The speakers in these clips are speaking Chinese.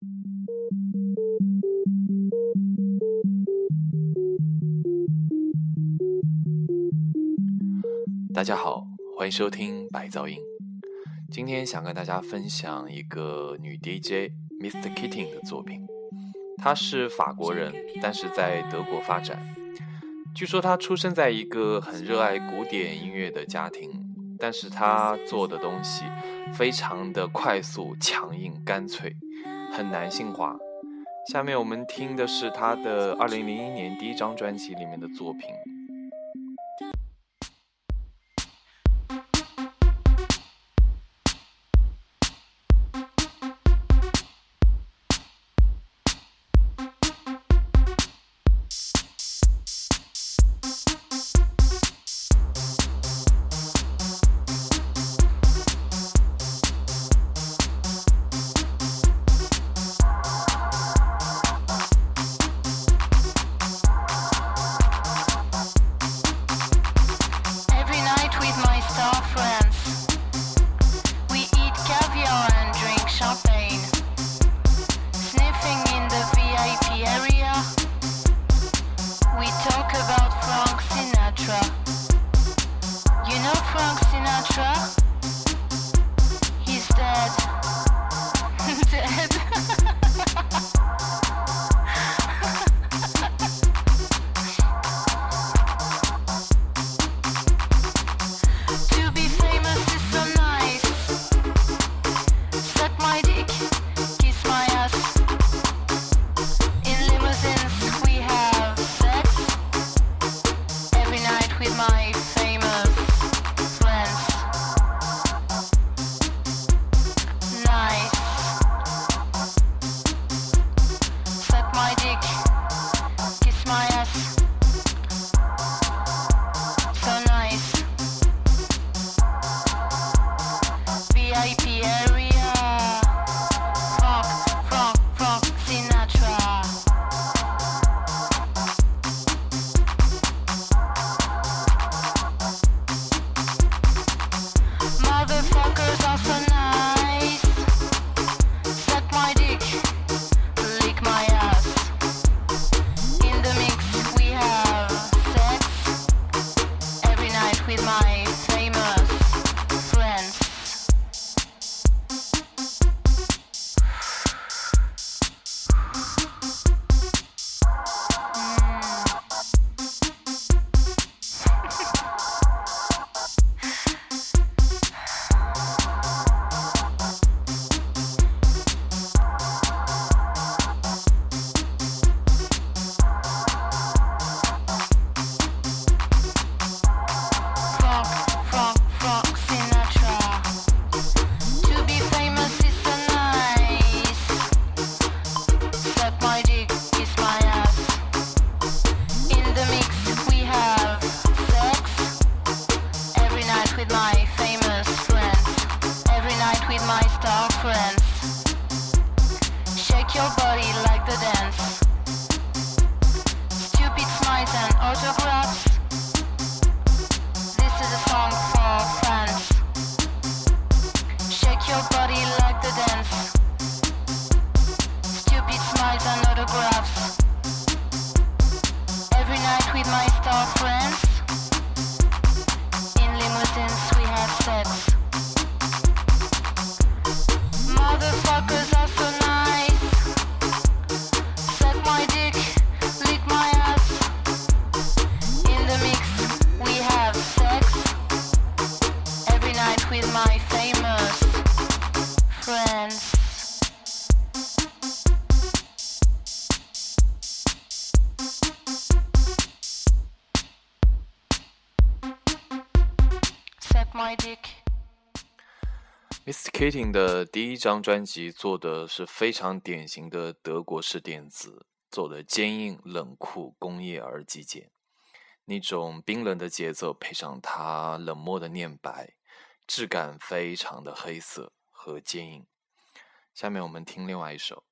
大家好，欢迎收听白噪音。今天想跟大家分享一个女 DJ Mr. Keating 的作品。她是法国人，但是在德国发展。据说她出生在一个很热爱古典音乐的家庭，但是她做的东西非常的快速、强硬、干脆，很男性化。下面我们听的是他的二零零一年第一张专辑里面的作品。Ting 的第一张专辑做的是非常典型的德国式电子，做的坚硬、冷酷、工业而极简。那种冰冷的节奏配上他冷漠的念白，质感非常的黑色和坚硬。下面我们听另外一首。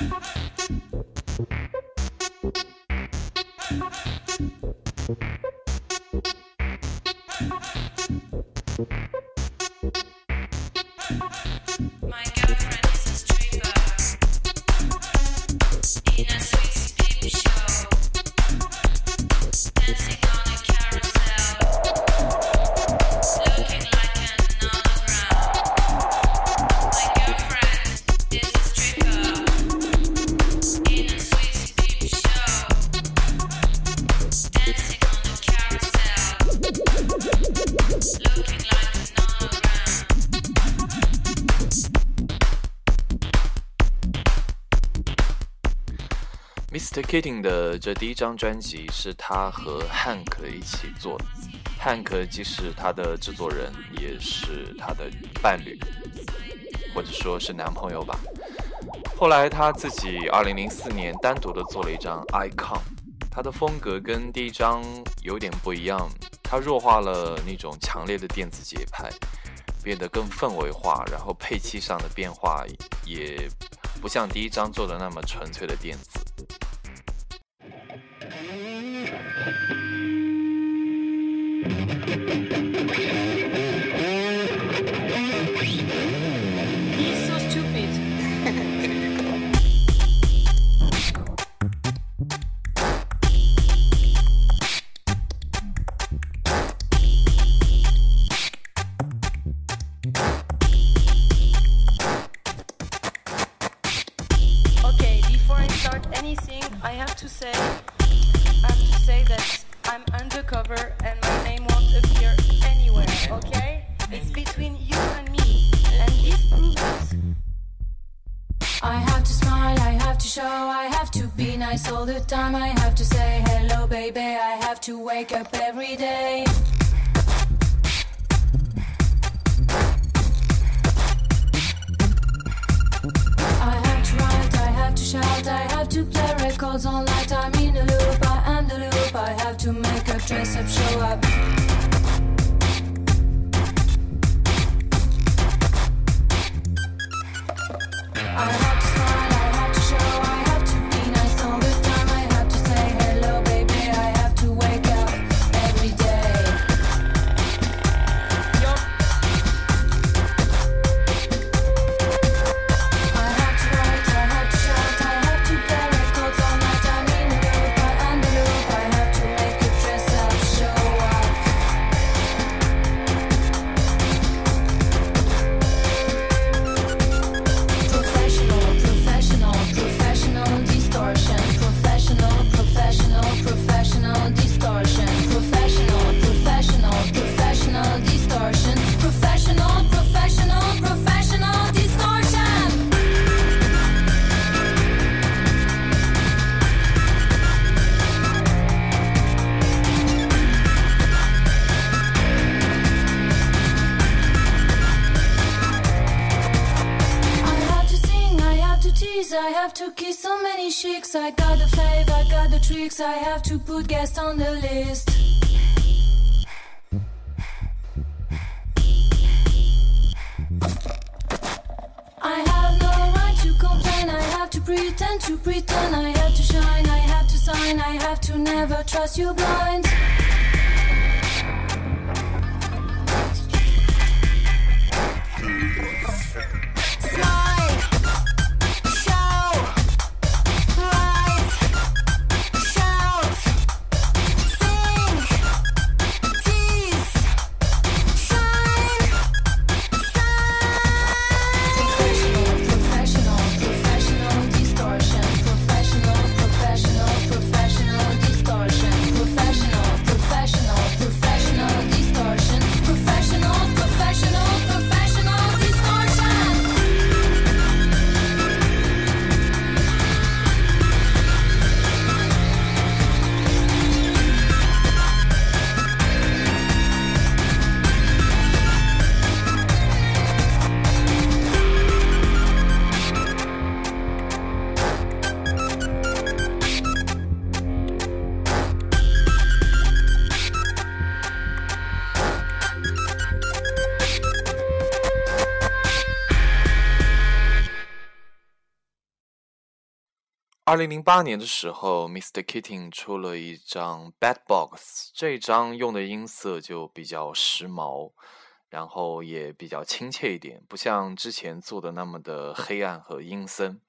hey. Kitting 的这第一张专辑是他和 Hank 一起做的，Hank 既是他的制作人，也是他的伴侣，或者说是男朋友吧。后来他自己2004年单独的做了一张 Icon，他的风格跟第一张有点不一样，他弱化了那种强烈的电子节拍，变得更氛围化，然后配器上的变化也不像第一张做的那么纯粹的电子。Thank you. All the time. I have to say hello baby. I have to wake up every day. I have to write, I have to shout, I have to play records all night. I'm in a loop, I am the loop. I have to make a dress up, show up I have to put guests on the list. I have no right to complain, I have to pretend to pretend, I have to shine, I have to sign, I have to never trust you blind. 二零零八年的时候，Mr. Kitting 出了一张《Bad Box》，这张用的音色就比较时髦，然后也比较亲切一点，不像之前做的那么的黑暗和阴森。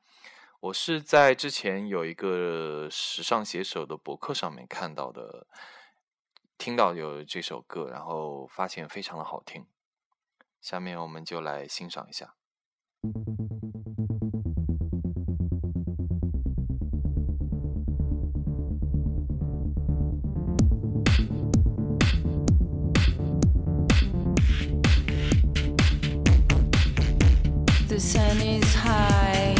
我是在之前有一个时尚写手的博客上面看到的，听到有这首歌，然后发现非常的好听。下面我们就来欣赏一下。Sun is high.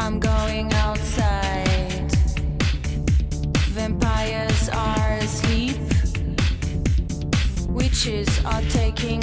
I'm going outside. Vampires are asleep. Witches are taking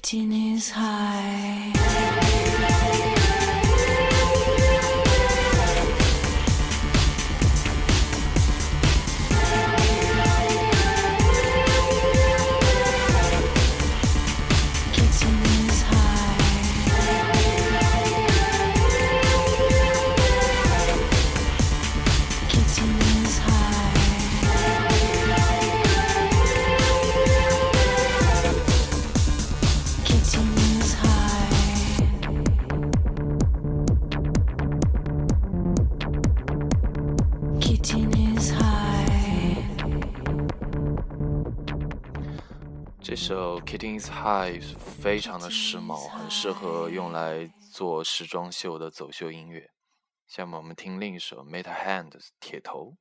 Kitty is high. So《Kitty's High》非常的时髦，很适合用来做时装秀的走秀音乐。下面我们听另一首《Meta Hand》铁头。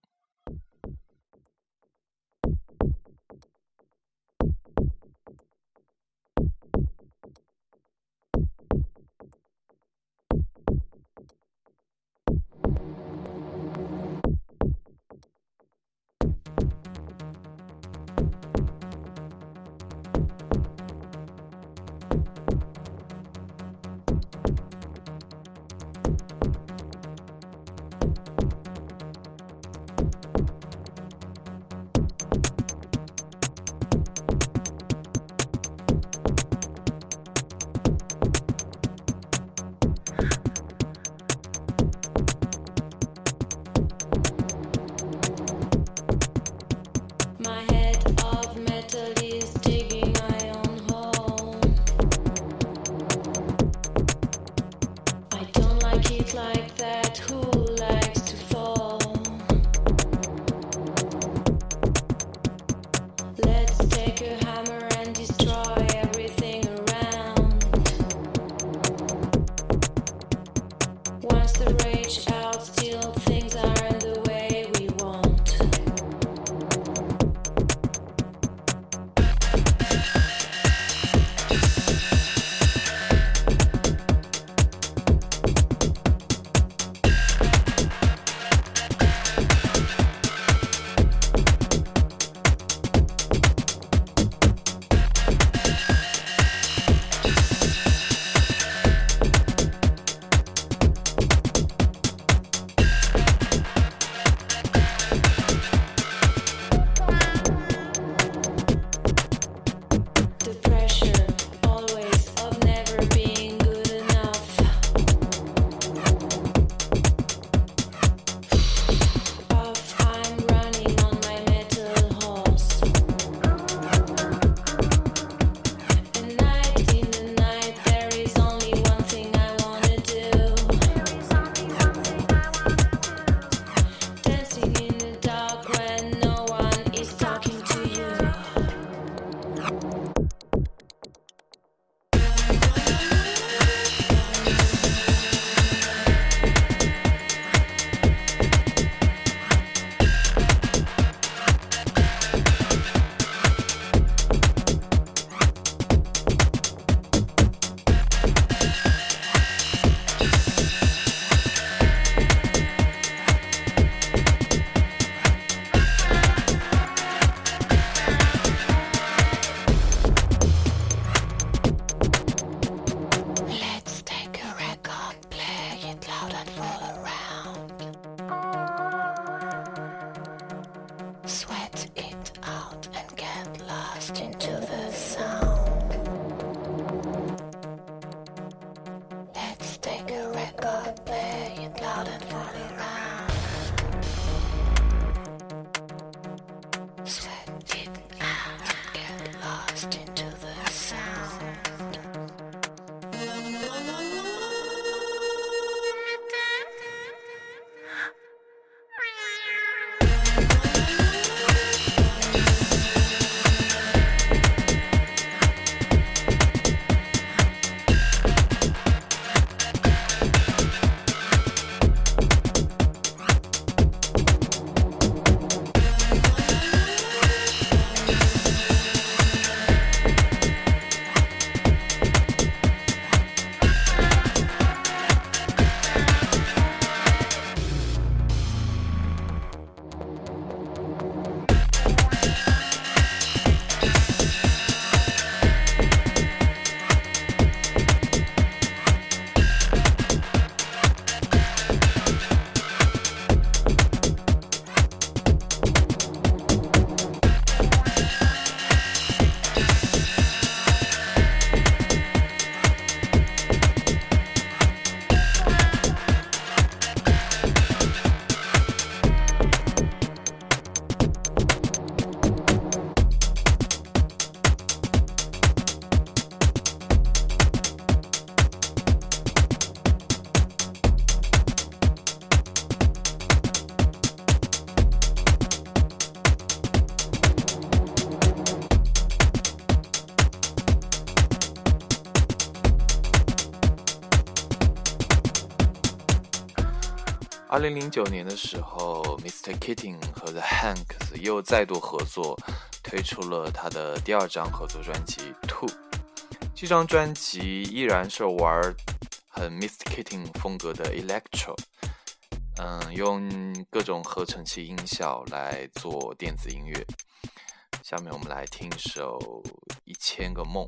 二零零九年的时候，Mr. Keating 和 The Hanks 又再度合作，推出了他的第二张合作专辑《Two》。这张专辑依然是玩很 Mr. Keating 风格的 Electro，嗯，用各种合成器音效来做电子音乐。下面我们来听一首《一千个梦》。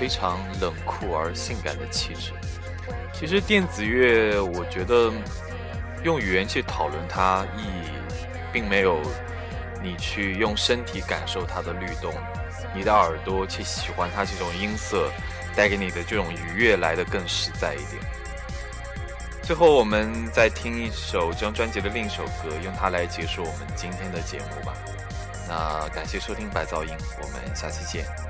非常冷酷而性感的气质。其实电子乐，我觉得用语言去讨论它意义，并没有你去用身体感受它的律动，你的耳朵去喜欢它这种音色带给你的这种愉悦来的更实在一点。最后，我们再听一首这张专辑的另一首歌，用它来结束我们今天的节目吧。那感谢收听白噪音，我们下期见。